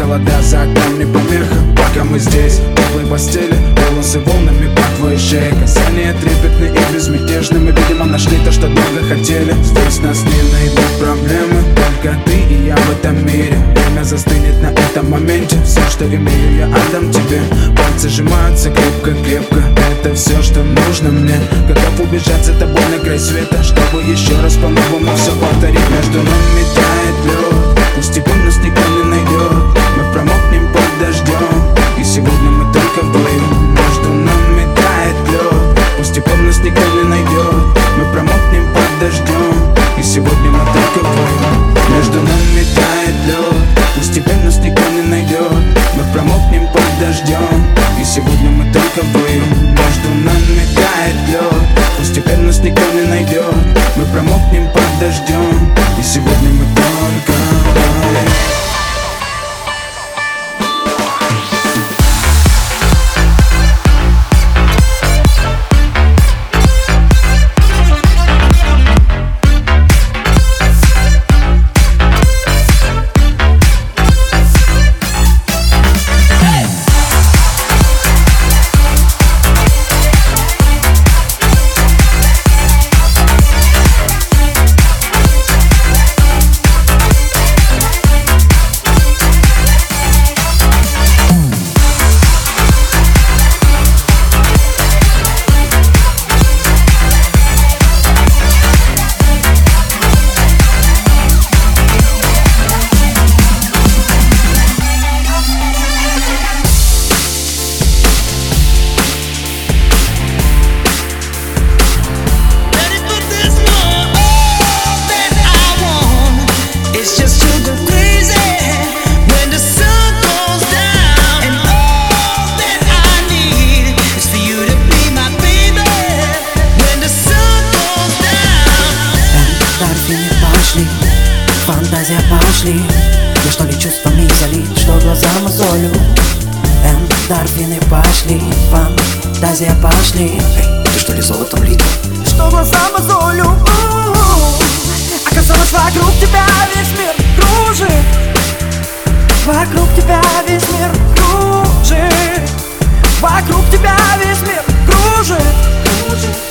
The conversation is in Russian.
холода за окном не помеха. Пока мы здесь, в теплой постели Волосы волнами шее Касания трепетные и безмятежны Мы, видимо, нашли то, что долго хотели. Здесь нас не найдут проблемы. Только ты и я в этом мире. Время застынет на этом моменте. Все, что имею, я отдам тебе. Пальцы сжимаются крепко-крепко Это все, что нужно мне. Готов убежать за тобой на край света Чтобы еще раз И сегодня мы только пошли Я что ли чувствами залит, что глаза мозолю. Эндорфины пошли, фантазия пошли. Эй, ты что ли золотом лит? Что глаза мозолю. Оказалось вокруг тебя весь мир кружит. Вокруг тебя весь мир кружит. Вокруг тебя весь мир кружит. When